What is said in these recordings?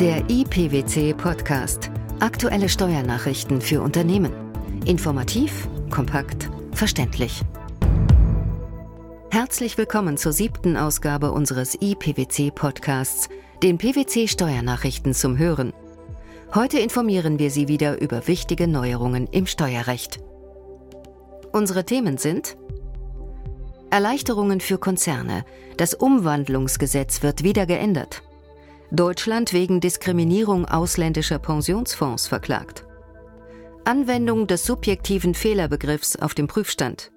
Der IPWC Podcast. Aktuelle Steuernachrichten für Unternehmen. Informativ, kompakt, verständlich. Herzlich willkommen zur siebten Ausgabe unseres IPWC Podcasts, den PWC Steuernachrichten zum Hören. Heute informieren wir Sie wieder über wichtige Neuerungen im Steuerrecht. Unsere Themen sind Erleichterungen für Konzerne. Das Umwandlungsgesetz wird wieder geändert. Deutschland wegen Diskriminierung ausländischer Pensionsfonds verklagt. Anwendung des subjektiven Fehlerbegriffs auf dem Prüfstand.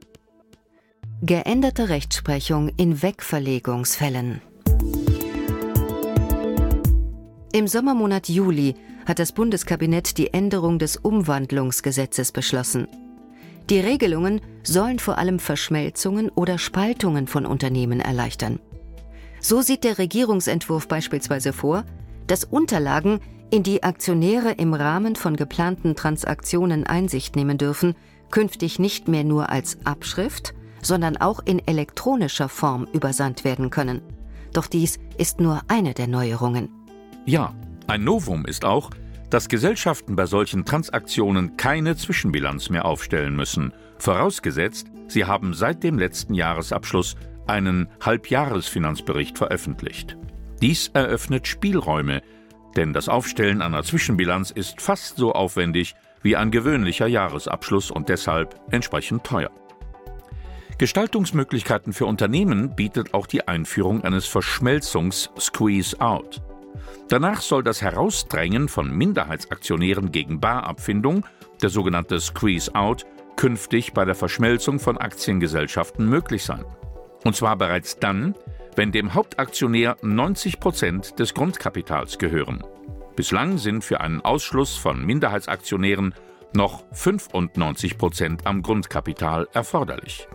Geänderte Rechtsprechung in Wegverlegungsfällen. Im Sommermonat Juli hat das Bundeskabinett die Änderung des Umwandlungsgesetzes beschlossen. Die Regelungen sollen vor allem Verschmelzungen oder Spaltungen von Unternehmen erleichtern. So sieht der Regierungsentwurf beispielsweise vor, dass Unterlagen, in die Aktionäre im Rahmen von geplanten Transaktionen Einsicht nehmen dürfen, künftig nicht mehr nur als Abschrift, sondern auch in elektronischer Form übersandt werden können. Doch dies ist nur eine der Neuerungen. Ja, ein Novum ist auch, dass Gesellschaften bei solchen Transaktionen keine Zwischenbilanz mehr aufstellen müssen, vorausgesetzt, sie haben seit dem letzten Jahresabschluss einen Halbjahresfinanzbericht veröffentlicht. Dies eröffnet Spielräume, denn das Aufstellen einer Zwischenbilanz ist fast so aufwendig wie ein gewöhnlicher Jahresabschluss und deshalb entsprechend teuer. Gestaltungsmöglichkeiten für Unternehmen bietet auch die Einführung eines Verschmelzungs-Squeeze-Out. Danach soll das Herausdrängen von Minderheitsaktionären gegen Barabfindung, der sogenannte Squeeze-Out, künftig bei der Verschmelzung von Aktiengesellschaften möglich sein. Und zwar bereits dann, wenn dem Hauptaktionär 90 Prozent des Grundkapitals gehören. Bislang sind für einen Ausschluss von Minderheitsaktionären noch 95 Prozent am Grundkapital erforderlich.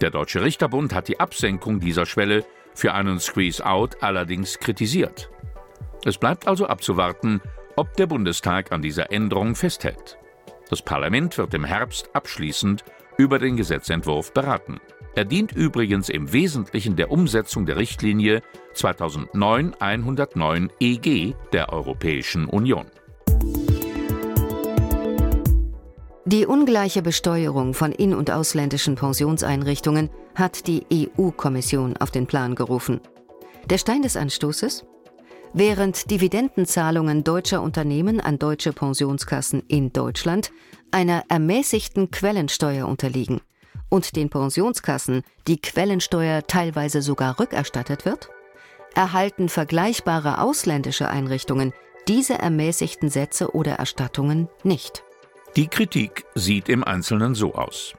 Der Deutsche Richterbund hat die Absenkung dieser Schwelle für einen Squeeze-out allerdings kritisiert. Es bleibt also abzuwarten, ob der Bundestag an dieser Änderung festhält. Das Parlament wird im Herbst abschließend über den Gesetzentwurf beraten. Er dient übrigens im Wesentlichen der Umsetzung der Richtlinie 2009-109 EG der Europäischen Union. Die ungleiche Besteuerung von in- und ausländischen Pensionseinrichtungen hat die EU-Kommission auf den Plan gerufen. Der Stein des Anstoßes? Während Dividendenzahlungen deutscher Unternehmen an deutsche Pensionskassen in Deutschland einer ermäßigten Quellensteuer unterliegen, und den Pensionskassen die Quellensteuer teilweise sogar rückerstattet wird? Erhalten vergleichbare ausländische Einrichtungen diese ermäßigten Sätze oder Erstattungen nicht? Die Kritik sieht im Einzelnen so aus.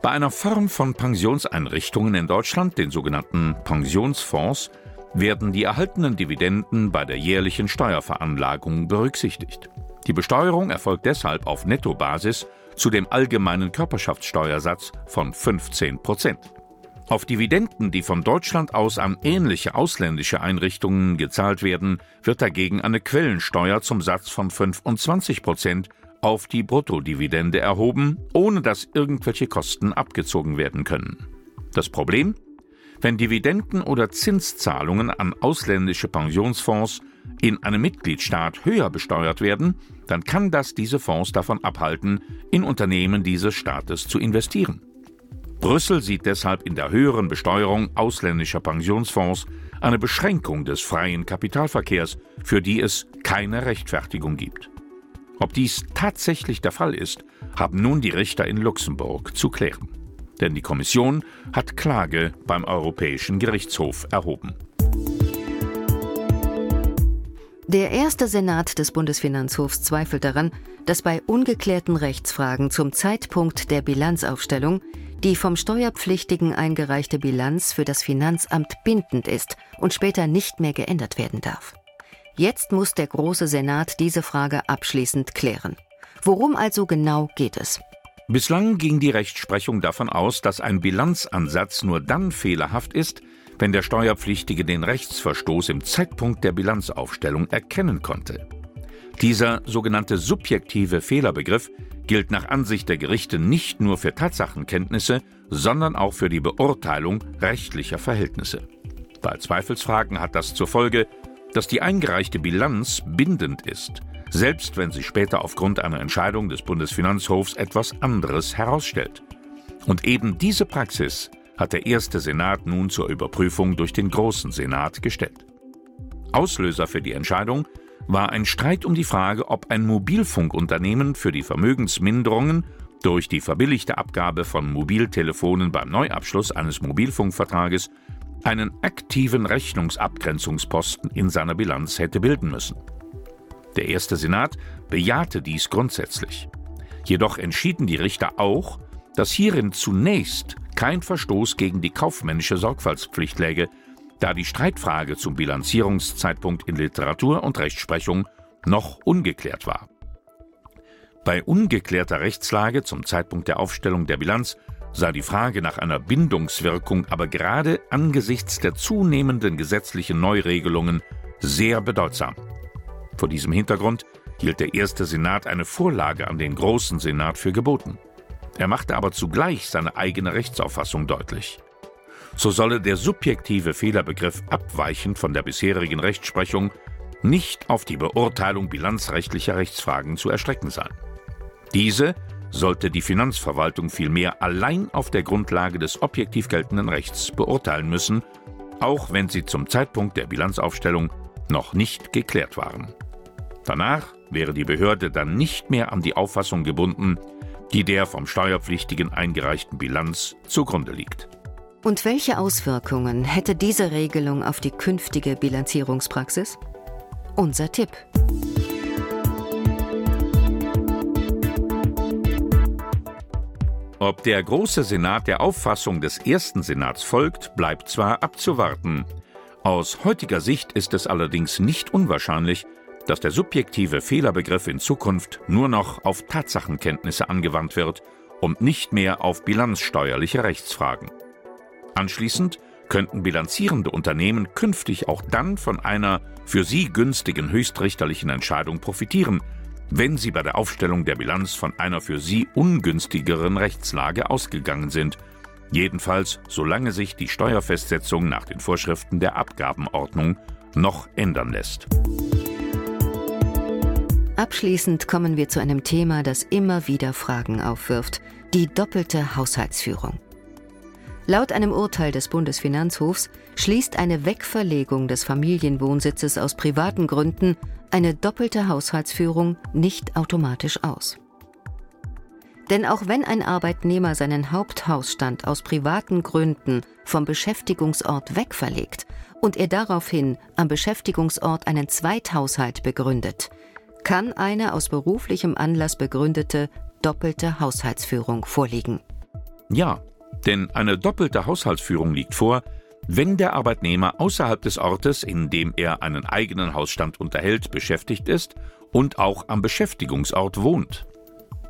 Bei einer Form von Pensionseinrichtungen in Deutschland, den sogenannten Pensionsfonds, werden die erhaltenen Dividenden bei der jährlichen Steuerveranlagung berücksichtigt. Die Besteuerung erfolgt deshalb auf Nettobasis zu dem allgemeinen Körperschaftssteuersatz von 15 Prozent. Auf Dividenden, die von Deutschland aus an ähnliche ausländische Einrichtungen gezahlt werden, wird dagegen eine Quellensteuer zum Satz von 25 Prozent auf die Bruttodividende erhoben, ohne dass irgendwelche Kosten abgezogen werden können. Das Problem? Wenn Dividenden oder Zinszahlungen an ausländische Pensionsfonds in einem Mitgliedstaat höher besteuert werden, dann kann das diese Fonds davon abhalten, in Unternehmen dieses Staates zu investieren. Brüssel sieht deshalb in der höheren Besteuerung ausländischer Pensionsfonds eine Beschränkung des freien Kapitalverkehrs, für die es keine Rechtfertigung gibt. Ob dies tatsächlich der Fall ist, haben nun die Richter in Luxemburg zu klären. Denn die Kommission hat Klage beim Europäischen Gerichtshof erhoben. Der erste Senat des Bundesfinanzhofs zweifelt daran, dass bei ungeklärten Rechtsfragen zum Zeitpunkt der Bilanzaufstellung die vom Steuerpflichtigen eingereichte Bilanz für das Finanzamt bindend ist und später nicht mehr geändert werden darf. Jetzt muss der Große Senat diese Frage abschließend klären. Worum also genau geht es? Bislang ging die Rechtsprechung davon aus, dass ein Bilanzansatz nur dann fehlerhaft ist, wenn der Steuerpflichtige den Rechtsverstoß im Zeitpunkt der Bilanzaufstellung erkennen konnte. Dieser sogenannte subjektive Fehlerbegriff gilt nach Ansicht der Gerichte nicht nur für Tatsachenkenntnisse, sondern auch für die Beurteilung rechtlicher Verhältnisse. Bei Zweifelsfragen hat das zur Folge, dass die eingereichte Bilanz bindend ist, selbst wenn sich später aufgrund einer Entscheidung des Bundesfinanzhofs etwas anderes herausstellt. Und eben diese Praxis hat der erste Senat nun zur Überprüfung durch den großen Senat gestellt. Auslöser für die Entscheidung war ein Streit um die Frage, ob ein Mobilfunkunternehmen für die Vermögensminderungen durch die verbilligte Abgabe von Mobiltelefonen beim Neuabschluss eines Mobilfunkvertrages einen aktiven Rechnungsabgrenzungsposten in seiner Bilanz hätte bilden müssen. Der erste Senat bejahte dies grundsätzlich. Jedoch entschieden die Richter auch, dass hierin zunächst kein Verstoß gegen die kaufmännische Sorgfaltspflicht läge, da die Streitfrage zum Bilanzierungszeitpunkt in Literatur und Rechtsprechung noch ungeklärt war. Bei ungeklärter Rechtslage zum Zeitpunkt der Aufstellung der Bilanz sei die Frage nach einer Bindungswirkung aber gerade angesichts der zunehmenden gesetzlichen Neuregelungen sehr bedeutsam. Vor diesem Hintergrund hielt der erste Senat eine Vorlage an den großen Senat für geboten. Er machte aber zugleich seine eigene Rechtsauffassung deutlich. So solle der subjektive Fehlerbegriff abweichend von der bisherigen Rechtsprechung nicht auf die Beurteilung bilanzrechtlicher Rechtsfragen zu erstrecken sein. Diese sollte die Finanzverwaltung vielmehr allein auf der Grundlage des objektiv geltenden Rechts beurteilen müssen, auch wenn sie zum Zeitpunkt der Bilanzaufstellung noch nicht geklärt waren. Danach wäre die Behörde dann nicht mehr an die Auffassung gebunden, die der vom Steuerpflichtigen eingereichten Bilanz zugrunde liegt. Und welche Auswirkungen hätte diese Regelung auf die künftige Bilanzierungspraxis? Unser Tipp. Ob der Große Senat der Auffassung des ersten Senats folgt, bleibt zwar abzuwarten. Aus heutiger Sicht ist es allerdings nicht unwahrscheinlich, dass der subjektive Fehlerbegriff in Zukunft nur noch auf Tatsachenkenntnisse angewandt wird und nicht mehr auf bilanzsteuerliche Rechtsfragen. Anschließend könnten bilanzierende Unternehmen künftig auch dann von einer für sie günstigen höchstrichterlichen Entscheidung profitieren, wenn sie bei der Aufstellung der Bilanz von einer für sie ungünstigeren Rechtslage ausgegangen sind, jedenfalls solange sich die Steuerfestsetzung nach den Vorschriften der Abgabenordnung noch ändern lässt. Abschließend kommen wir zu einem Thema, das immer wieder Fragen aufwirft, die doppelte Haushaltsführung. Laut einem Urteil des Bundesfinanzhofs schließt eine Wegverlegung des Familienwohnsitzes aus privaten Gründen eine doppelte Haushaltsführung nicht automatisch aus. Denn auch wenn ein Arbeitnehmer seinen Haupthausstand aus privaten Gründen vom Beschäftigungsort wegverlegt und er daraufhin am Beschäftigungsort einen Zweithaushalt begründet, kann eine aus beruflichem Anlass begründete doppelte Haushaltsführung vorliegen. Ja, denn eine doppelte Haushaltsführung liegt vor, wenn der Arbeitnehmer außerhalb des Ortes, in dem er einen eigenen Hausstand unterhält, beschäftigt ist und auch am Beschäftigungsort wohnt.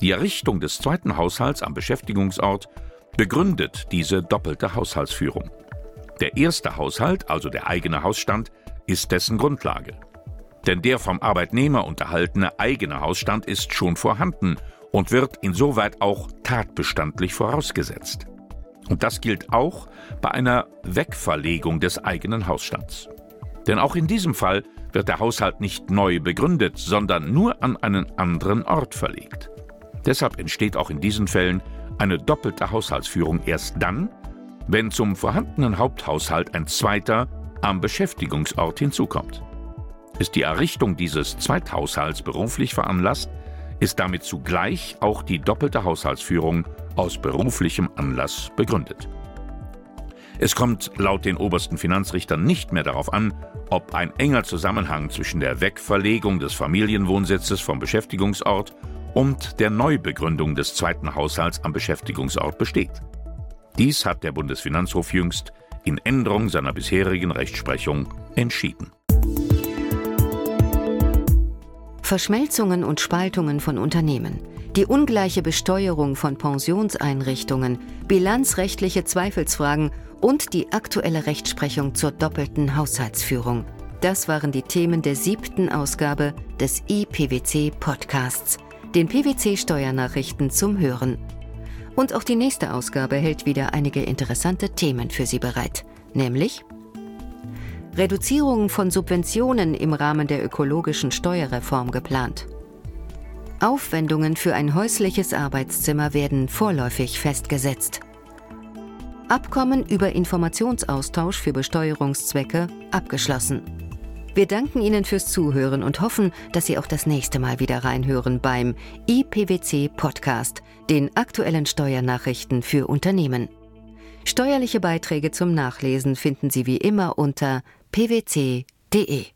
Die Errichtung des zweiten Haushalts am Beschäftigungsort begründet diese doppelte Haushaltsführung. Der erste Haushalt, also der eigene Hausstand, ist dessen Grundlage. Denn der vom Arbeitnehmer unterhaltene eigene Hausstand ist schon vorhanden und wird insoweit auch tatbestandlich vorausgesetzt. Und das gilt auch bei einer Wegverlegung des eigenen Hausstands. Denn auch in diesem Fall wird der Haushalt nicht neu begründet, sondern nur an einen anderen Ort verlegt. Deshalb entsteht auch in diesen Fällen eine doppelte Haushaltsführung erst dann, wenn zum vorhandenen Haupthaushalt ein zweiter am Beschäftigungsort hinzukommt. Ist die Errichtung dieses Zweithaushalts beruflich veranlasst, ist damit zugleich auch die doppelte Haushaltsführung aus beruflichem Anlass begründet. Es kommt laut den obersten Finanzrichtern nicht mehr darauf an, ob ein enger Zusammenhang zwischen der Wegverlegung des Familienwohnsitzes vom Beschäftigungsort und der Neubegründung des zweiten Haushalts am Beschäftigungsort besteht. Dies hat der Bundesfinanzhof jüngst in Änderung seiner bisherigen Rechtsprechung entschieden. Verschmelzungen und Spaltungen von Unternehmen, die ungleiche Besteuerung von Pensionseinrichtungen, bilanzrechtliche Zweifelsfragen und die aktuelle Rechtsprechung zur doppelten Haushaltsführung. Das waren die Themen der siebten Ausgabe des IPWC Podcasts, den PWC Steuernachrichten zum Hören. Und auch die nächste Ausgabe hält wieder einige interessante Themen für Sie bereit, nämlich Reduzierung von Subventionen im Rahmen der ökologischen Steuerreform geplant. Aufwendungen für ein häusliches Arbeitszimmer werden vorläufig festgesetzt. Abkommen über Informationsaustausch für Besteuerungszwecke abgeschlossen. Wir danken Ihnen fürs Zuhören und hoffen, dass Sie auch das nächste Mal wieder reinhören beim IPWC Podcast, den aktuellen Steuernachrichten für Unternehmen. Steuerliche Beiträge zum Nachlesen finden Sie wie immer unter pwc.de.